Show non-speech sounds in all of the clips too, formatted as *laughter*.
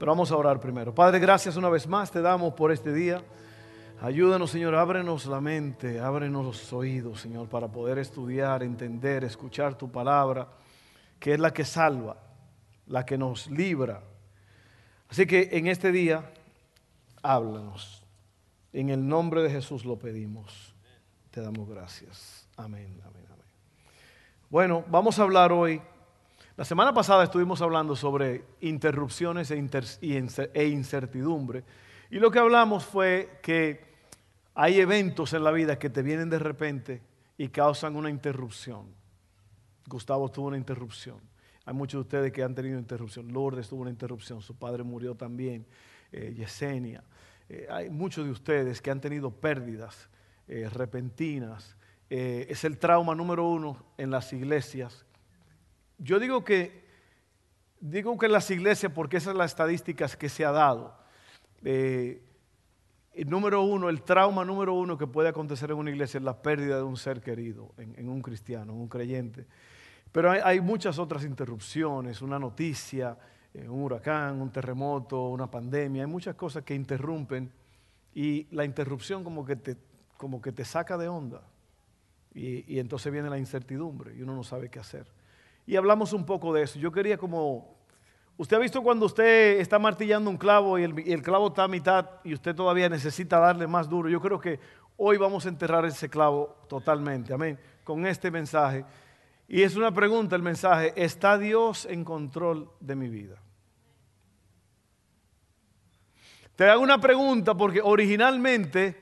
Pero vamos a orar primero. Padre, gracias una vez más te damos por este día. Ayúdanos, Señor, ábrenos la mente, ábrenos los oídos, Señor, para poder estudiar, entender, escuchar tu palabra, que es la que salva, la que nos libra. Así que en este día, háblanos. En el nombre de Jesús lo pedimos. Te damos gracias. Amén, amén, amén. Bueno, vamos a hablar hoy la semana pasada estuvimos hablando sobre interrupciones e, e, incertidumbre. Y lo que hablamos fue que hay eventos en la vida que te vienen de repente y causan una interrupción. Gustavo tuvo una interrupción. Hay muchos de ustedes que han tenido interrupción. Lourdes tuvo una interrupción. Su padre murió también. Eh, Yesenia. Eh, hay muchos de ustedes que han tenido pérdidas eh, repentinas. es el trauma número uno en las iglesias yo digo que, digo que las iglesias, porque esas son las estadísticas que se ha dado, eh, el número uno, el trauma número uno que puede acontecer en una iglesia es la pérdida de un ser querido, en, un cristiano, en un creyente. Pero hay, muchas otras interrupciones, una noticia, eh, un huracán, un terremoto, una pandemia, hay muchas cosas que interrumpen y la interrupción como que te, como que te saca de onda. y entonces viene la incertidumbre y uno no sabe qué hacer y hablamos un poco de eso. Yo quería como, usted ha visto cuando usted está martillando un clavo y el, clavo está a mitad y usted todavía necesita darle más duro. Yo creo que hoy vamos a enterrar ese clavo totalmente, amén, con este mensaje. Y es una pregunta el mensaje, ¿está Dios en control de mi vida? Te hago una pregunta porque originalmente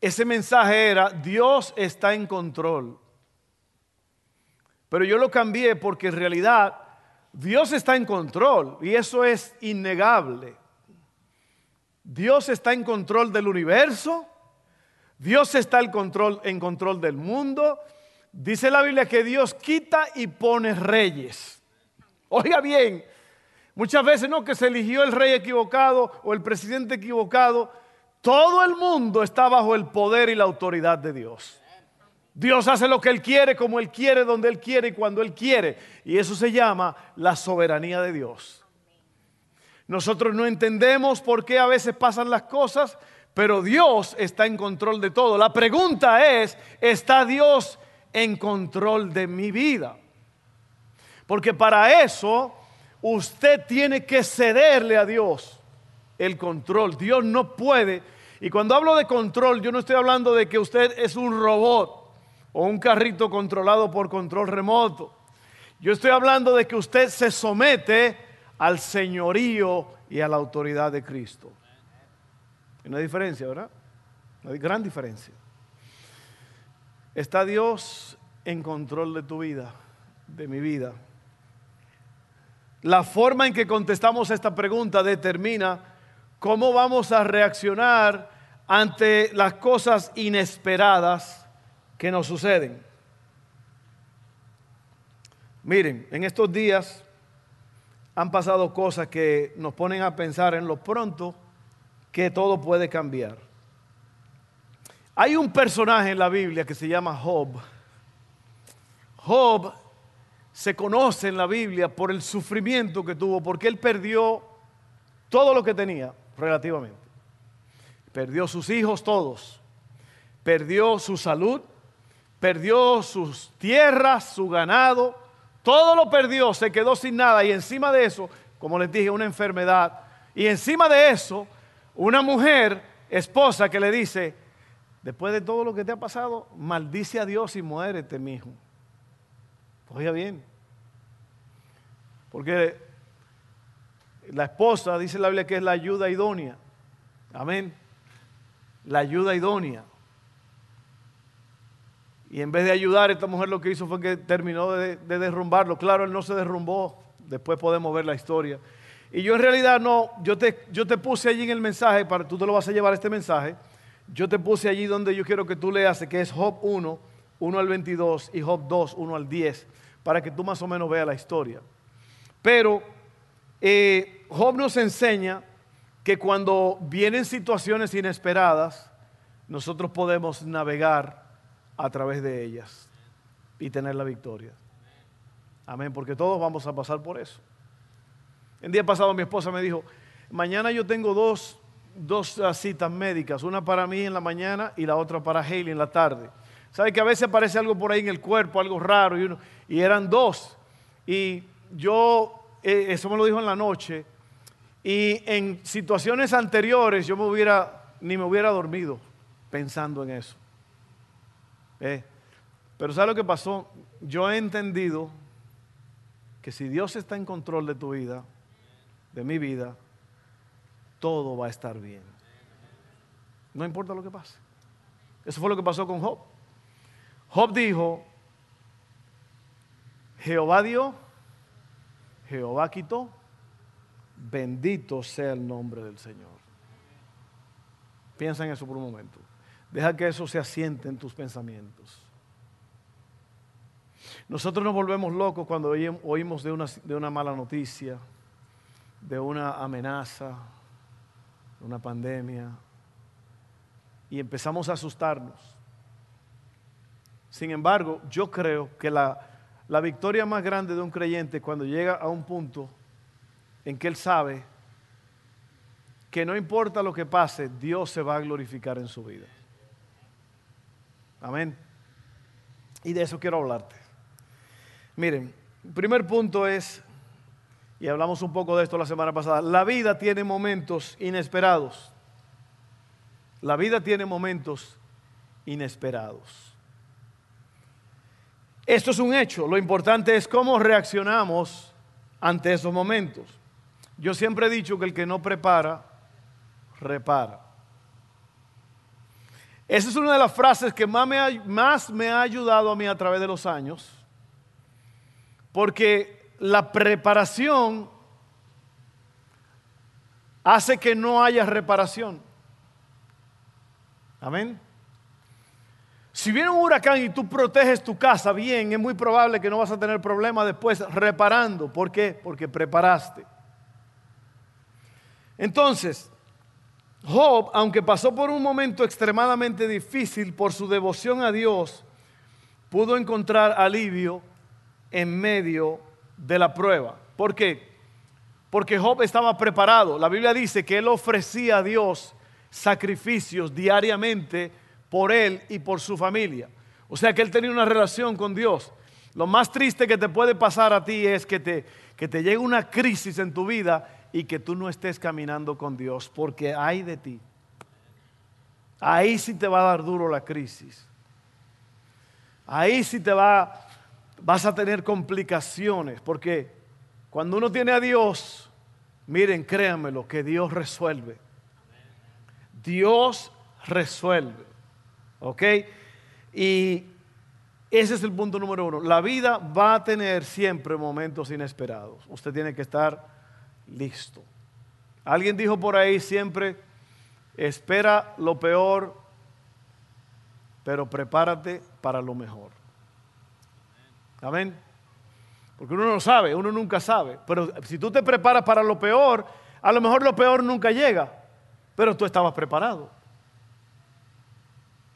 ese mensaje era, Dios está en control. Pero yo lo cambié porque en realidad Dios está en control y eso es innegable. Dios está en control del universo. Dios está en control, en control del mundo. Dice la Biblia que Dios quita y pone reyes. Oiga bien, muchas veces no que se eligió el rey equivocado o el presidente equivocado. Todo el mundo está bajo el poder y la autoridad de Dios. Dios hace lo que Él quiere, como Él quiere, donde Él quiere y cuando Él quiere. Y eso se llama la soberanía de Dios. Nosotros no entendemos por qué a veces pasan las cosas, pero Dios está en control de todo. La pregunta es, ¿está Dios en control de mi vida? Porque para eso usted tiene que cederle a Dios el control. Dios no puede. Y cuando hablo de control, yo no estoy hablando de que usted es un robot o un carrito controlado por control remoto. Yo estoy hablando de que usted se somete al señorío y a la autoridad de Cristo. Hay una diferencia, ¿verdad? Una gran diferencia. ¿Está Dios en control de tu vida, de mi vida? La forma en que contestamos esta pregunta determina cómo vamos a reaccionar ante las cosas inesperadas que nos suceden. Miren, en estos días han pasado cosas que nos ponen a pensar en lo pronto que todo puede cambiar. Hay un personaje en la Biblia que se llama Job. Job se conoce en la Biblia por el sufrimiento que tuvo, porque él perdió todo lo que tenía relativamente. Perdió sus hijos todos, perdió su salud, perdió sus tierras, su ganado, todo lo perdió, se quedó sin nada y encima de eso, como les dije, una enfermedad. Y encima de eso, una mujer, esposa, que le dice, después de todo lo que te ha pasado, maldice a Dios y muérete, mi hijo. Oiga bien. Porque la esposa, dice la Biblia, que es la ayuda idónea. Amén. La ayuda idónea. Y en vez de ayudar, esta mujer lo que hizo fue que terminó de, derrumbarlo. Claro, él no se derrumbó. Después podemos ver la historia. Y yo en realidad no, yo te, yo te puse allí en el mensaje, para, tú te lo vas a llevar este mensaje, yo te puse allí donde yo quiero que tú leas, que es Job 1, 1 al 22 y Job 2, 1 al 10, para que tú más o menos veas la historia. Pero eh, Job nos enseña que cuando vienen situaciones inesperadas, nosotros podemos navegar a través de ellas y tener la victoria. Amén, porque todos vamos a pasar por eso. El día pasado mi esposa me dijo, mañana yo tengo dos, dos ah, citas médicas, una para mí en la mañana y la otra para Haley en la tarde. ¿Sabe que a veces aparece algo por ahí en el cuerpo, algo raro? Y, uno, y eran dos. Y yo, eh, eso me lo dijo en la noche, y en situaciones anteriores yo me hubiera, ni me hubiera dormido pensando en eso. Eh, pero ¿sabe lo que pasó? Yo he entendido que si Dios está en control de tu vida, de mi vida, todo va a estar bien. No importa lo que pase. Eso fue lo que pasó con Job. Job dijo, Jehová dio, Jehová quitó, bendito sea el nombre del Señor. Piensa en eso por un momento. Deja que eso se asiente en tus pensamientos. Nosotros nos volvemos locos cuando oímos de una, de una mala noticia, de una amenaza, de una pandemia, y empezamos a asustarnos. Sin embargo, yo creo que la, la victoria más grande de un creyente cuando llega a un punto en que él sabe que no importa lo que pase, Dios se va a glorificar en su vida. Amén. Y de eso quiero hablarte. Miren, primer punto es, y hablamos un poco de esto la semana pasada, la vida tiene momentos inesperados. La vida tiene momentos inesperados. Esto es un hecho, lo importante es cómo reaccionamos ante esos momentos. Yo siempre he dicho que el que no prepara, repara. Esa es una de las frases que más me, ha, más me ha ayudado a mí a través de los años, porque la preparación hace que no haya reparación. Amén. Si viene un huracán y tú proteges tu casa bien, es muy probable que no vas a tener problemas después reparando. ¿Por qué? Porque preparaste. Entonces, Job, aunque pasó por un momento extremadamente difícil por su devoción a Dios, pudo encontrar alivio en medio de la prueba. ¿Por qué? Porque Job estaba preparado. La Biblia dice que él ofrecía a Dios sacrificios diariamente por él y por su familia. O sea que él tenía una relación con Dios. Lo más triste que te puede pasar a ti es que te, que te llegue una crisis en tu vida y que tú no estés caminando con Dios, porque hay de ti. Ahí sí te va a dar duro la crisis. Ahí sí te va, vas a tener complicaciones, porque cuando uno tiene a Dios, miren, créanmelo, que Dios resuelve. Dios resuelve. ¿Ok? Y ese es el punto número uno. La vida va a tener siempre momentos inesperados. Usted tiene que estar listo. Alguien dijo por ahí siempre, espera lo peor, pero prepárate para lo mejor. Amén. Porque uno no sabe, uno nunca sabe. Pero si tú te preparas para lo peor, a lo mejor lo peor nunca llega, pero tú estabas preparado.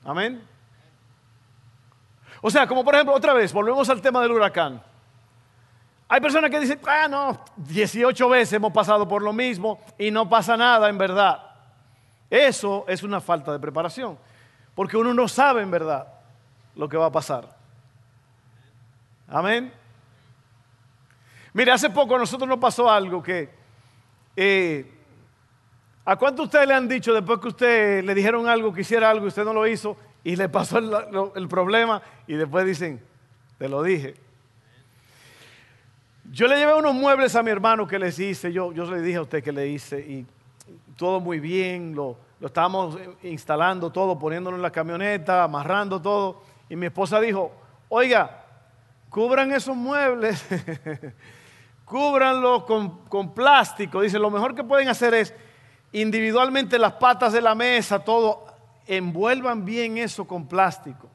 Amén. O sea, como por ejemplo, otra vez, volvemos al tema del huracán. Hay personas que dicen, ah, no, 18 veces hemos pasado por lo mismo y no pasa nada en verdad. Eso es una falta de preparación, porque uno no sabe en verdad lo que va a pasar. Amén. Mire, hace poco a nosotros nos pasó algo que... Eh, ¿A cuánto ustedes le han dicho después que usted le dijeron algo, que hiciera algo y usted no lo hizo y le pasó el, el problema y después dicen, te lo dije? Yo le llevé unos muebles a mi hermano que les hice, yo, yo le dije a usted que le hice y todo muy bien, lo, lo estábamos instalando todo, poniéndolo en la camioneta, amarrando todo. Y mi esposa dijo, oiga, cubran esos muebles, *laughs* cúbranlo con, con plástico. Dice, lo mejor que pueden hacer es individualmente las patas de la mesa, todo, envuelvan bien eso con plástico.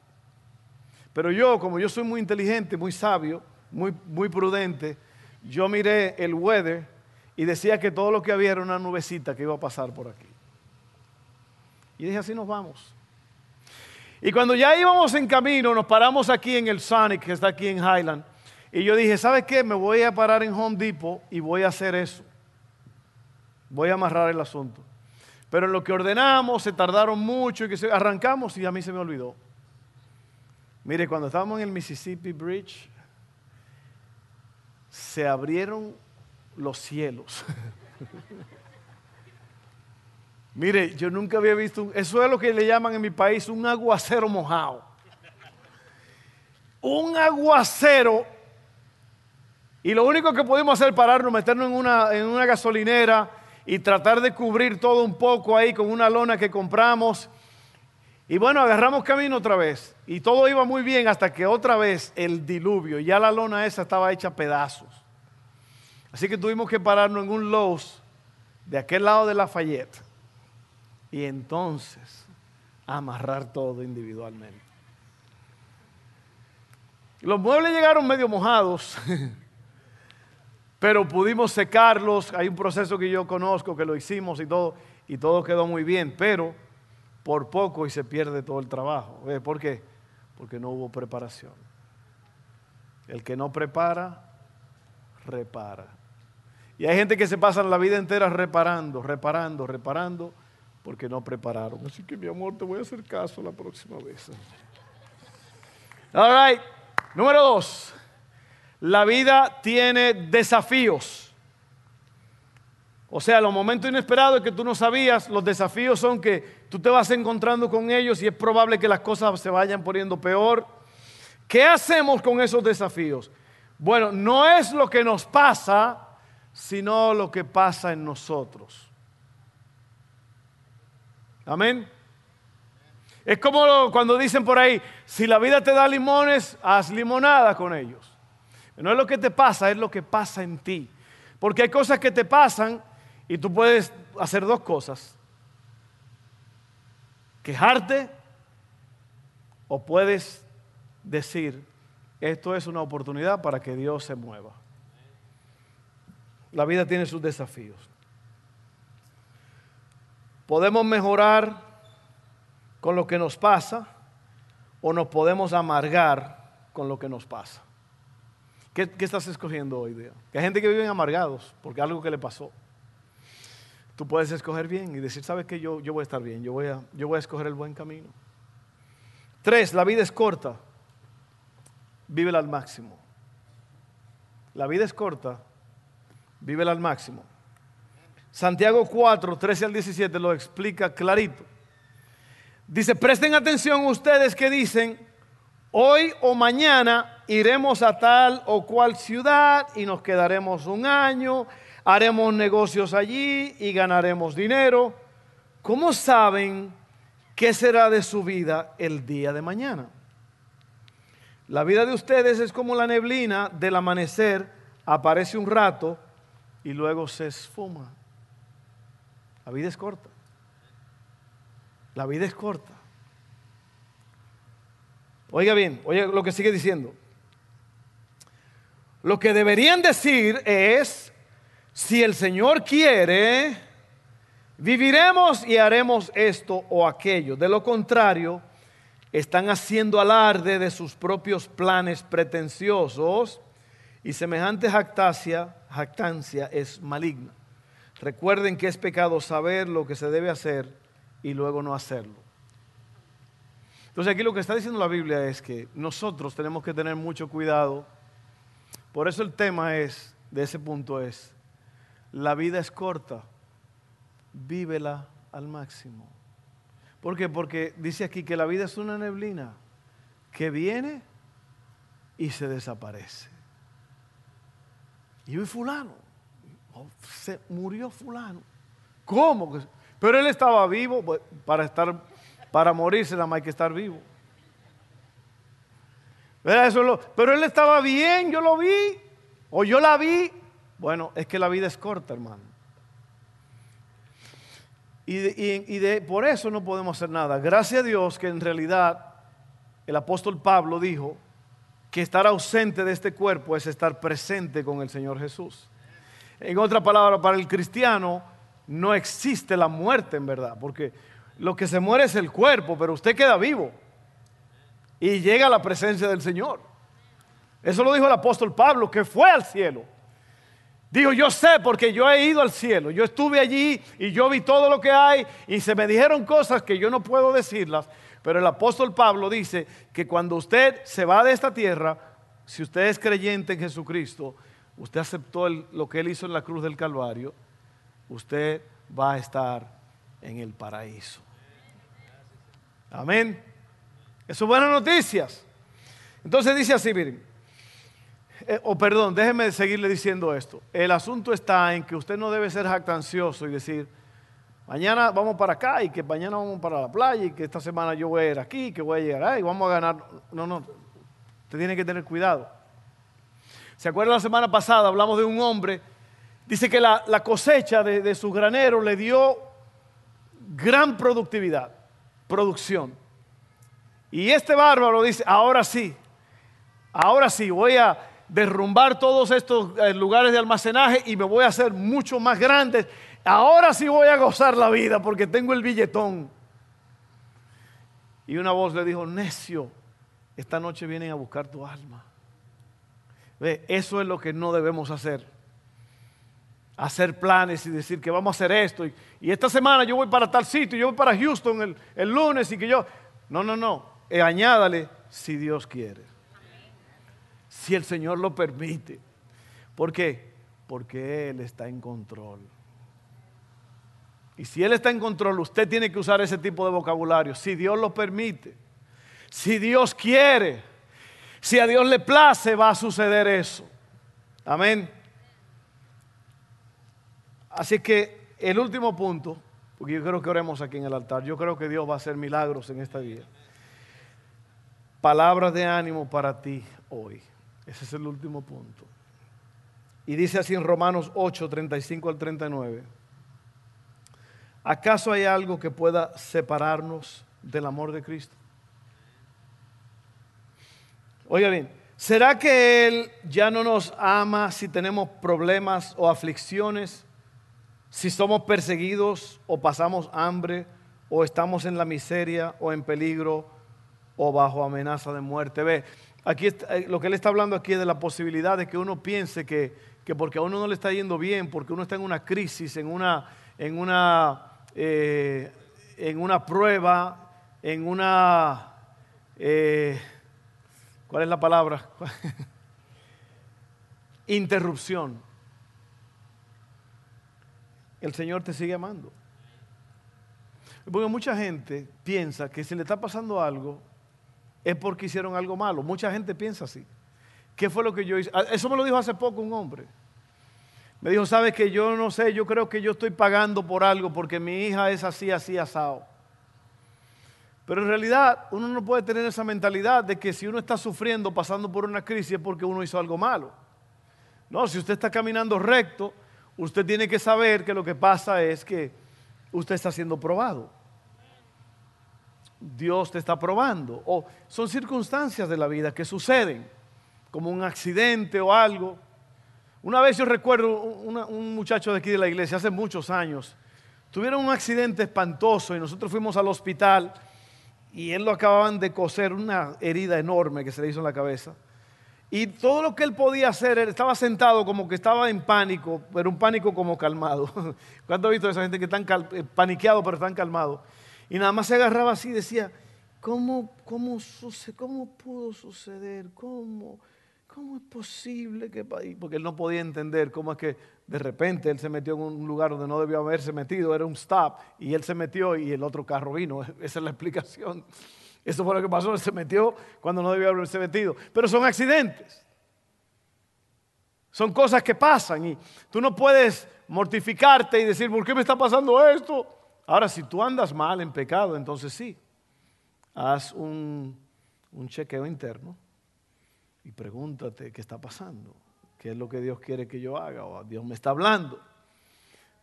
Pero yo, como yo soy muy inteligente, muy sabio, muy, muy prudente, yo miré el weather y decía que todo lo que había era una nubecita que iba a pasar por aquí. Y dije, así nos vamos. Y cuando ya íbamos en camino, nos paramos aquí en el Sonic, que está aquí en Highland. Y yo dije, ¿sabes qué? Me voy a parar en Home Depot y voy a hacer eso. Voy a amarrar el asunto. Pero en lo que ordenamos se tardaron mucho y que arrancamos y a mí se me olvidó. Mire, cuando estábamos en el Mississippi Bridge, se abrieron los cielos. *laughs* Mire, yo nunca había visto, eso es lo que le llaman en mi país un aguacero mojado. Un aguacero. Y lo único que pudimos hacer pararnos, meternos en una, en una gasolinera y tratar de cubrir todo un poco ahí con una lona que compramos. Y bueno, agarramos camino otra vez. Y todo iba muy bien hasta que otra vez el diluvio, ya la lona esa estaba hecha a pedazos. Así que tuvimos que pararnos en un Lowe's de aquel lado de Lafayette. Y entonces amarrar todo individualmente. Los muebles llegaron medio mojados, *laughs* pero pudimos secarlos. Hay un proceso que yo conozco que lo hicimos y todo, y todo quedó muy bien, pero por poco y se pierde todo el trabajo. ¿Por qué? Porque no hubo preparación. El que no prepara, repara. Y hay gente que se pasa la vida entera reparando, reparando, reparando, porque no prepararon. Así que mi amor, te voy a hacer caso la próxima vez. All right. Número dos. La vida tiene desafíos. O sea, los momentos inesperados que tú no sabías, los desafíos son que tú te vas encontrando con ellos y es probable que las cosas se vayan poniendo peor. ¿Qué hacemos con esos desafíos? Bueno, no es lo que nos pasa, sino lo que pasa en nosotros. Amén. Es como cuando dicen por ahí, si la vida te da limones, haz limonada con ellos. No es lo que te pasa, es lo que pasa en ti. Porque hay cosas que te pasan y tú puedes hacer dos cosas. Quejarte o puedes decir, esto es una oportunidad para que Dios se mueva. La vida tiene sus desafíos. Podemos mejorar con lo que nos pasa o nos podemos amargar con lo que nos pasa. ¿Qué, estás escogiendo hoy día? Que hay gente que vive amargados porque algo que le pasó. Tú puedes escoger bien y decir, ¿sabes qué? Yo, yo voy a estar bien, yo voy a, yo voy a escoger el buen camino. Tres, la vida es corta. Vívela al máximo. La vida es corta, vívela al máximo. Santiago 4, 13 al 17 lo explica clarito. Dice, presten atención ustedes que dicen, hoy o mañana iremos a tal o cual ciudad y nos quedaremos un año, haremos negocios allí y ganaremos dinero. ¿Cómo saben qué será de su vida el día de mañana? La vida de ustedes es como la neblina del amanecer, aparece un rato y luego se esfuma. La vida es corta. La vida es corta. Oiga bien, oiga lo que sigue diciendo. Lo que deberían decir es, si el Señor quiere, viviremos y haremos esto o aquello. De lo contrario, están haciendo alarde de sus propios planes pretenciosos y semejante jactancia, jactancia es maligna. Recuerden que es pecado saber lo que se debe hacer y luego no hacerlo. Entonces aquí lo que está diciendo la Biblia es que nosotros tenemos que tener mucho cuidado. Por eso el tema es, de ese punto es, la vida es corta, vívela al máximo. ¿Por qué? Porque dice aquí que la vida es una neblina que viene y se desaparece. Y hoy fulano, oh, se murió fulano. ¿Cómo? Pero él estaba vivo para estar, para morirse nada más hay que estar vivo. Eso pero él estaba bien, yo lo vi, o yo la vi, Bueno, es que la vida es corta, hermano. Y, de, por eso no podemos hacer nada. Gracias a Dios que en realidad el apóstol Pablo dijo que estar ausente de este cuerpo es estar presente con el Señor Jesús. En otra palabra, para el cristiano no existe la muerte en verdad, porque lo que se muere es el cuerpo, pero usted queda vivo y llega a la presencia del Señor. Eso lo dijo el apóstol Pablo, que fue al cielo. Digo, yo sé porque yo he ido al cielo, yo estuve allí y yo vi todo lo que hay y se me dijeron cosas que yo no puedo decirlas, pero el apóstol Pablo dice que cuando usted se va de esta tierra, si usted es creyente en Jesucristo, usted aceptó lo que él hizo en la cruz del Calvario, usted va a estar en el paraíso. Amén. Eso son buenas noticias. Entonces dice así, miren. Eh, o perdón, déjeme seguirle diciendo esto. El asunto está en que usted no debe ser jactancioso y decir, mañana vamos para acá y que mañana vamos para la playa y que esta semana yo voy a ir aquí, que voy a llegar ahí y vamos a ganar. No, no, usted tiene que tener cuidado. ¿Se acuerda la semana pasada? Hablamos de un hombre, dice que la, cosecha de, de sus graneros le dio gran productividad, producción. Y este bárbaro dice, ahora sí, ahora sí, voy a derrumbar todos estos eh, lugares de almacenaje y me voy a hacer mucho más grande. Ahora sí voy a gozar la vida porque tengo el billetón. Y una voz le dijo, necio, esta noche vienen a buscar tu alma. Ve, eso es lo que no debemos hacer. Hacer planes y decir que vamos a hacer esto. Y, esta semana yo voy para tal sitio, yo voy para Houston el, el lunes y que yo... No, no, no. Eh, añádale si Dios quiere. Si el Señor lo permite. ¿Por qué? Porque Él está en control. Y si Él está en control, usted tiene que usar ese tipo de vocabulario. Si Dios lo permite. Si Dios quiere. Si a Dios le place, va a suceder eso. Amén. Así que el último punto, porque yo creo que oremos aquí en el altar, yo creo que Dios va a hacer milagros en esta vida palabras de ánimo para ti hoy. Ese es el último punto. Y dice así en Romanos 8, 35 al 39. ¿Acaso hay algo que pueda separarnos del amor de Cristo? Oiga bien, ¿será que Él ya no nos ama si tenemos problemas o aflicciones? Si somos perseguidos o pasamos hambre o estamos en la miseria o en peligro o bajo amenaza de muerte. Ve, aquí eh, lo que él está hablando aquí es de la posibilidad de que uno piense que, porque a uno no le está yendo bien, porque uno está en una crisis, en una, en una, eh, en una prueba, en una, eh, ¿cuál es la palabra? *laughs* Interrupción. El Señor te sigue amando. Porque mucha gente piensa que si le está pasando algo, es porque hicieron algo malo. Mucha gente piensa así. ¿Qué fue lo que yo hice? Ah, eso me lo dijo hace poco un hombre. Me dijo, sabes que yo no sé, yo creo que yo estoy pagando por algo porque mi hija es así, así, asado. Pero en realidad uno no puede tener esa mentalidad de que si uno está sufriendo, pasando por una crisis, es porque uno hizo algo malo. No, si usted está caminando recto, usted tiene que saber que lo que pasa es que usted está siendo probado. Dios te está probando. O son circunstancias de la vida que suceden, como un accidente o algo. Una vez yo recuerdo un muchacho de aquí de la iglesia, hace muchos años, tuvieron un accidente espantoso y nosotros fuimos al hospital y él lo acababan de coser, una herida enorme que se le hizo en la cabeza. Y todo lo que él podía hacer, él estaba sentado como que estaba en pánico, pero un pánico como calmado. *laughs* ¿Cuánto ha visto a esa gente que están eh, paniqueados pero están calmados? Y nada más se agarraba así y decía, ¿cómo, cómo, cómo pudo suceder? ¿Cómo, ¿Cómo es posible que Porque él no podía entender cómo es que de repente él se metió en un lugar donde no debió haberse metido, era un stop, y él se metió y el otro carro vino. *laughs* Esa es la explicación. Eso fue lo que pasó, él se metió cuando no debió haberse metido. Pero son accidentes. Son cosas que pasan y tú no puedes mortificarte y decir, ¿por qué me está pasando esto? Ahora, si tú andas mal en pecado, entonces sí, haz un, chequeo interno y pregúntate qué está pasando, qué es lo que Dios quiere que yo haga o Dios me está hablando.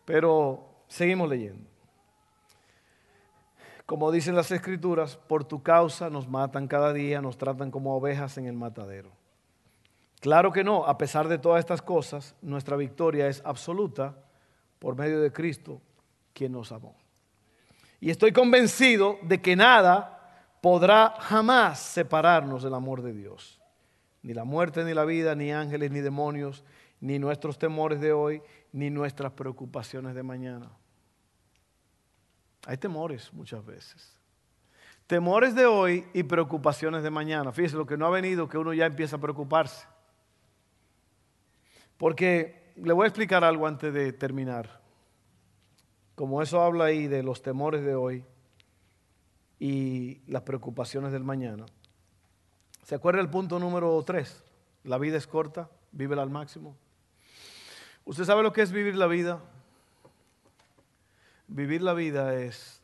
Pero seguimos leyendo. Como dicen las escrituras, por tu causa nos matan cada día, nos tratan como ovejas en el matadero. Claro que no, a pesar de todas estas cosas, nuestra victoria es absoluta por medio de Cristo, quien nos amó. Y estoy convencido de que nada podrá jamás separarnos del amor de Dios. Ni la muerte, ni la vida, ni ángeles, ni demonios, ni nuestros temores de hoy, ni nuestras preocupaciones de mañana. Hay temores muchas veces. Temores de hoy y preocupaciones de mañana. Fíjese lo que no ha venido, que uno ya empieza a preocuparse. Porque le voy a explicar algo antes de terminar. Como eso habla ahí de los temores de hoy y las preocupaciones del mañana. ¿Se acuerda el punto número 3? La vida es corta, vívela al máximo. ¿Usted sabe lo que es vivir la vida? Vivir la vida es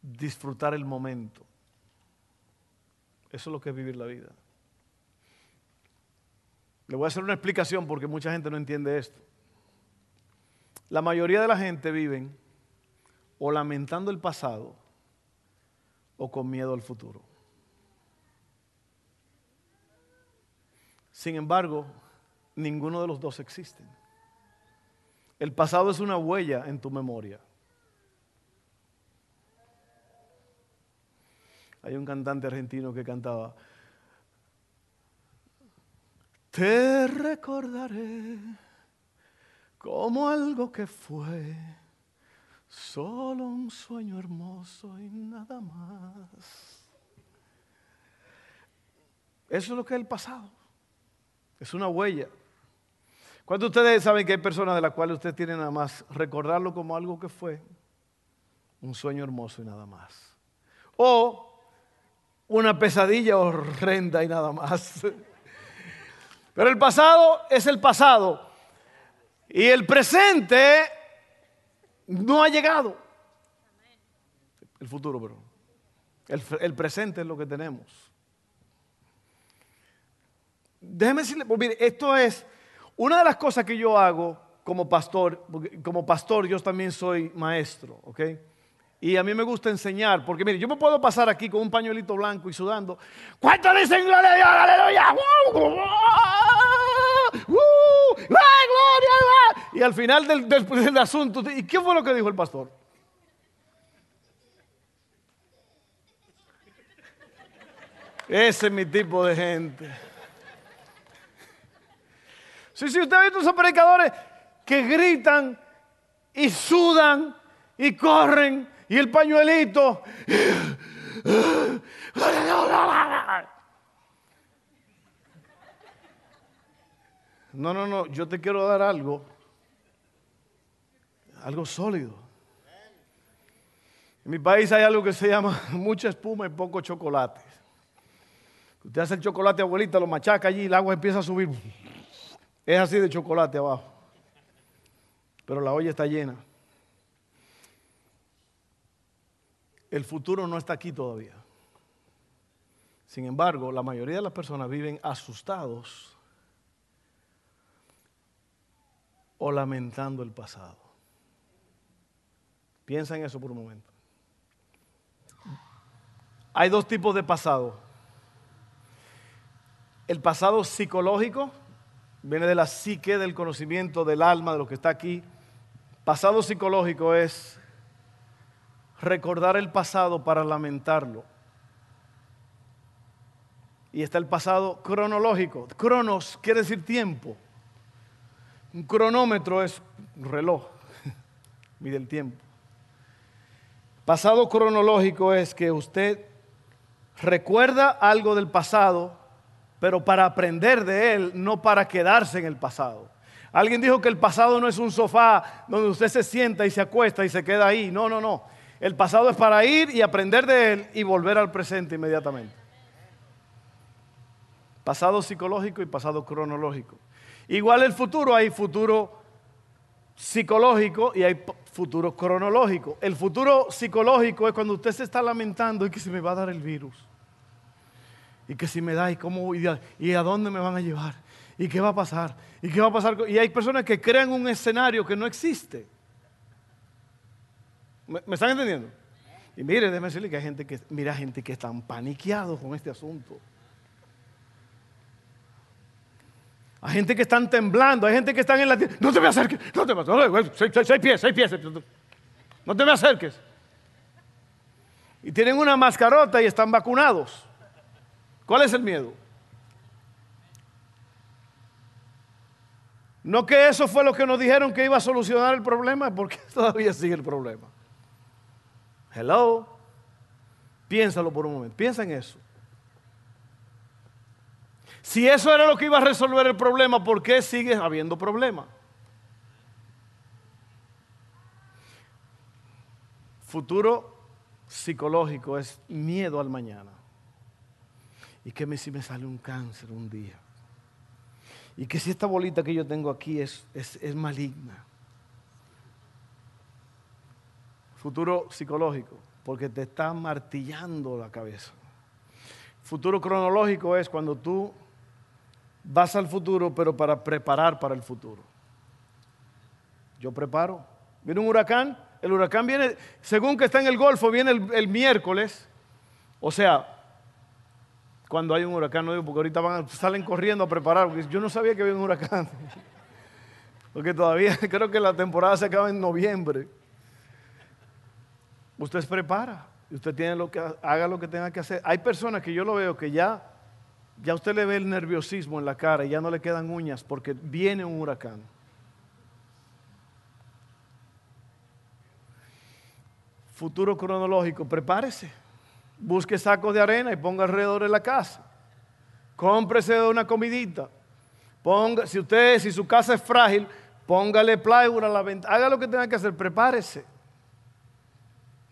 disfrutar el momento. Eso es lo que es vivir la vida. Le voy a hacer una explicación porque mucha gente no entiende esto. La mayoría de la gente viven o lamentando el pasado o con miedo al futuro. Sin embargo, ninguno de los dos existen. El pasado es una huella en tu memoria. Hay un cantante argentino que cantaba, te recordaré como algo que fue, solo un sueño hermoso y nada más. Eso es lo que es el pasado. Es una huella. ¿Cuántos de ustedes saben que hay personas de las cuales usted tiene nada más recordarlo como algo que fue? Un sueño hermoso y nada más. O una pesadilla horrenda y nada más. Pero el pasado es el pasado. Y el presente no ha llegado. El futuro, pero el, el presente es lo que tenemos. Déjeme decirle, pues mire, esto es una de las cosas que yo hago como pastor, como pastor yo también soy maestro, ¿ok? Y a mí me gusta enseñar, porque mire, yo me puedo pasar aquí con un pañuelito blanco y sudando. ¿Cuánto dicen gloria a Dios? ¡Aleluya! gloria! Y al final del, del, asunto, ¿y qué fue lo que dijo el pastor? Ese es mi tipo de gente. Sí, sí, usted ha visto esos predicadores que gritan y sudan y corren y el pañuelito. No, no, no, yo te quiero dar algo, algo sólido. En mi país hay algo que se llama *laughs* mucha espuma y poco chocolate. Usted hace el chocolate, abuelita, lo machaca allí y el agua empieza a subir. Es así de chocolate abajo. Pero la olla está llena. El futuro no está aquí todavía. Sin embargo, la mayoría de las personas viven asustados o lamentando el pasado. Piensa en eso por un momento. Hay dos tipos de pasado. El pasado psicológico viene de la psique, del conocimiento del alma, de lo que está aquí. Pasado psicológico es recordar el pasado para lamentarlo. Y está el pasado cronológico. Cronos quiere decir tiempo. Un cronómetro es un reloj, *laughs* mide el tiempo. Pasado cronológico es que usted recuerda algo del pasado pero para aprender de él, no para quedarse en el pasado. Alguien dijo que el pasado no es un sofá donde usted se sienta y se acuesta y se queda ahí. No, no, no. El pasado es para ir y aprender de él y volver al presente inmediatamente. Pasado psicológico y pasado cronológico. Igual el futuro, hay futuro psicológico y hay futuro cronológico. El futuro psicológico es cuando usted se está lamentando y que se me va a dar el virus y que si me da y cómo y a, y a dónde me van a llevar y qué va a pasar y qué va a pasar. Y hay personas que crean un escenario que no existe. ¿Me, me están entendiendo? Y mire, déjeme decirle que hay gente que, mira, gente que están paniqueados con este asunto. Hay gente que están temblando, hay gente que están en la tierra. No te me acerques, no te me acerques. Seis, seis, pies, seis pies. No te me acerques. Y tienen una mascarota y están vacunados. ¿Cuál es el miedo? No que eso fue lo que nos dijeron que iba a solucionar el problema, porque *laughs* todavía sigue el problema. Hello. Piénsalo por un momento. Piensa en eso. Si eso era lo que iba a resolver el problema, ¿por qué sigue habiendo problema? Futuro psicológico es miedo al mañana. ¿Y qué si me sale un cáncer un día? ¿Y que si esta bolita que yo tengo aquí es, es, es maligna? Futuro psicológico, porque te está martillando la cabeza. Futuro cronológico es cuando tú vas al futuro, pero para preparar para el futuro. Yo preparo. Viene un huracán, el huracán viene, según que está en el Golfo, viene el, miércoles. O sea, cuando hay un huracán, no digo, porque ahorita van, salen corriendo a preparar, porque yo no sabía que había un huracán. *laughs* Porque todavía *laughs* creo que la temporada se acaba en noviembre. Usted se prepara. Usted tiene lo que haga lo que tenga que hacer. Hay personas que yo lo veo que ya ya usted le ve el nerviosismo en la cara y ya no le quedan uñas porque viene un huracán. Futuro cronológico, prepárese. Busque sacos de arena y ponga alrededor de la casa. Cómprese una comidita. Ponga, si usted, si su casa es frágil, póngale plywood a la ventana. Haga lo que tenga que hacer, prepárese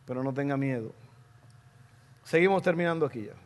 pero no tenga miedo. Seguimos terminando aquí ya.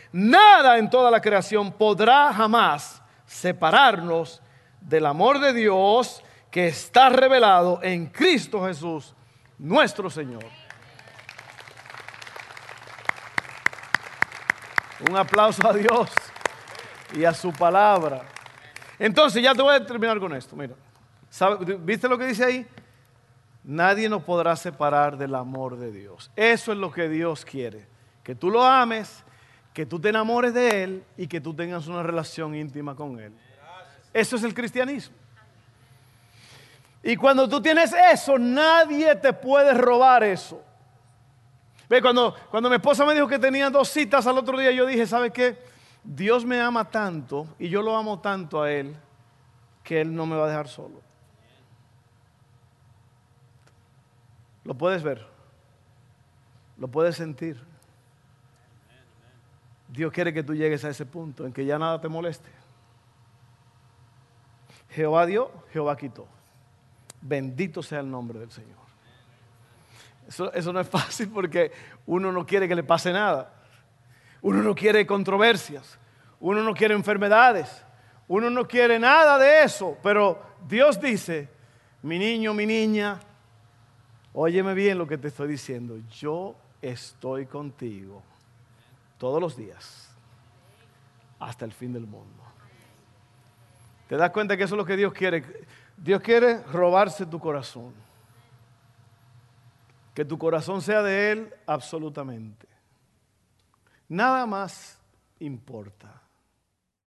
nada en toda la creación podrá jamás separarnos del amor de Dios que está revelado en Cristo Jesús, nuestro Señor. Un aplauso a Dios y a su palabra. Entonces, ya te voy a terminar con esto. Mira, ¿viste lo que dice ahí? Nadie nos podrá separar del amor de Dios. Eso es lo que Dios quiere. Que tú lo ames, que tú te enamores de Él y que tú tengas una relación íntima con Él. Eso es el cristianismo. Y cuando tú tienes eso, nadie te puede robar eso. Ve, cuando, cuando mi esposa me dijo que tenía dos citas al otro día, yo dije, ¿sabe qué? Dios me ama tanto y yo lo amo tanto a Él que Él no me va a dejar solo. Lo puedes ver, lo puedes sentir. Dios quiere que tú llegues a ese punto en que ya nada te moleste. Jehová dio, Jehová quitó. Bendito sea el nombre del Señor. Eso, eso, no es fácil porque uno no quiere que le pase nada. Uno no quiere controversias. Uno no quiere enfermedades. Uno no quiere nada de eso. Pero Dios dice, mi niño, mi niña, Óyeme bien lo que te estoy diciendo. Yo estoy contigo todos los días hasta el fin del mundo. ¿Te das cuenta que eso es lo que Dios quiere? Dios quiere robarse tu corazón. Que tu corazón sea de Él absolutamente. Nada más importa.